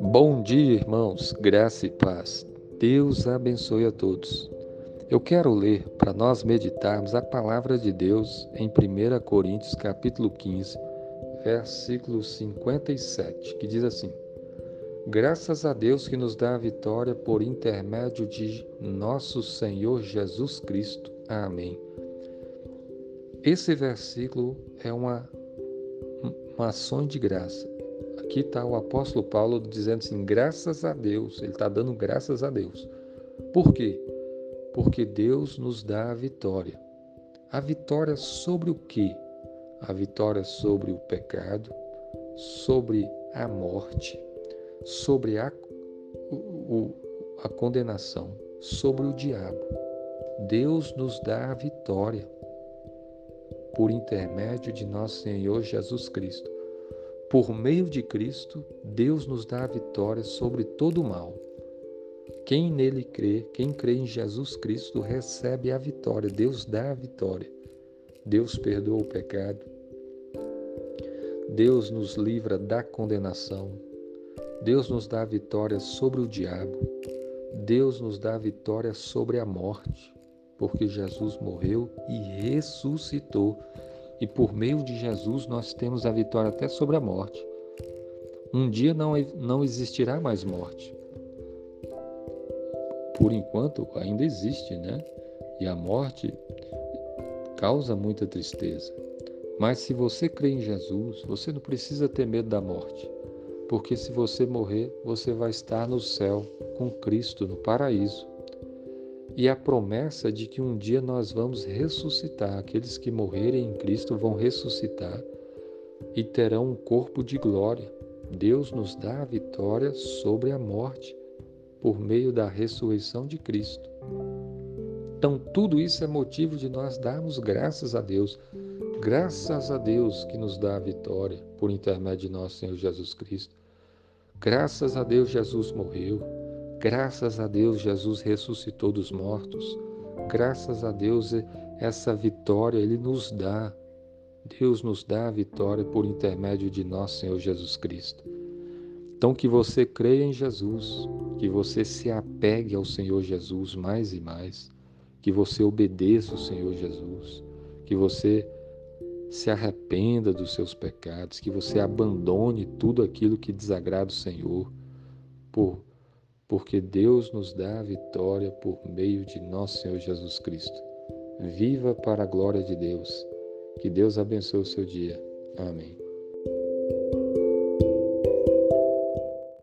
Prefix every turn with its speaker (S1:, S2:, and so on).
S1: Bom dia, irmãos, graça e paz. Deus abençoe a todos. Eu quero ler para nós meditarmos a palavra de Deus em 1 Coríntios capítulo 15, versículo 57, que diz assim: Graças a Deus que nos dá a vitória por intermédio de nosso Senhor Jesus Cristo. Amém. Esse versículo é uma, uma ação de graça. Aqui está o apóstolo Paulo dizendo assim: graças a Deus, ele está dando graças a Deus. Por quê? Porque Deus nos dá a vitória. A vitória sobre o quê? A vitória sobre o pecado, sobre a morte, sobre a, o, a condenação, sobre o diabo. Deus nos dá a vitória por intermédio de nosso Senhor Jesus Cristo. Por meio de Cristo, Deus nos dá a vitória sobre todo o mal. Quem nele crê, quem crê em Jesus Cristo, recebe a vitória. Deus dá a vitória. Deus perdoa o pecado. Deus nos livra da condenação. Deus nos dá a vitória sobre o diabo. Deus nos dá a vitória sobre a morte, porque Jesus morreu e ressuscitou e por meio de Jesus nós temos a vitória até sobre a morte. Um dia não, não existirá mais morte. Por enquanto ainda existe, né? E a morte causa muita tristeza. Mas se você crê em Jesus, você não precisa ter medo da morte. Porque se você morrer, você vai estar no céu com Cristo, no paraíso e a promessa de que um dia nós vamos ressuscitar. Aqueles que morrerem em Cristo vão ressuscitar e terão um corpo de glória. Deus nos dá a vitória sobre a morte por meio da ressurreição de Cristo. Então, tudo isso é motivo de nós darmos graças a Deus. Graças a Deus que nos dá a vitória por intermédio de nosso Senhor Jesus Cristo. Graças a Deus, Jesus morreu. Graças a Deus, Jesus ressuscitou dos mortos. Graças a Deus, essa vitória Ele nos dá. Deus nos dá a vitória por intermédio de nosso Senhor Jesus Cristo. Então, que você creia em Jesus, que você se apegue ao Senhor Jesus mais e mais, que você obedeça o Senhor Jesus, que você se arrependa dos seus pecados, que você abandone tudo aquilo que desagrada o Senhor, por porque Deus nos dá a vitória por meio de nosso Senhor Jesus Cristo. Viva para a glória de Deus. Que Deus abençoe o seu dia. Amém.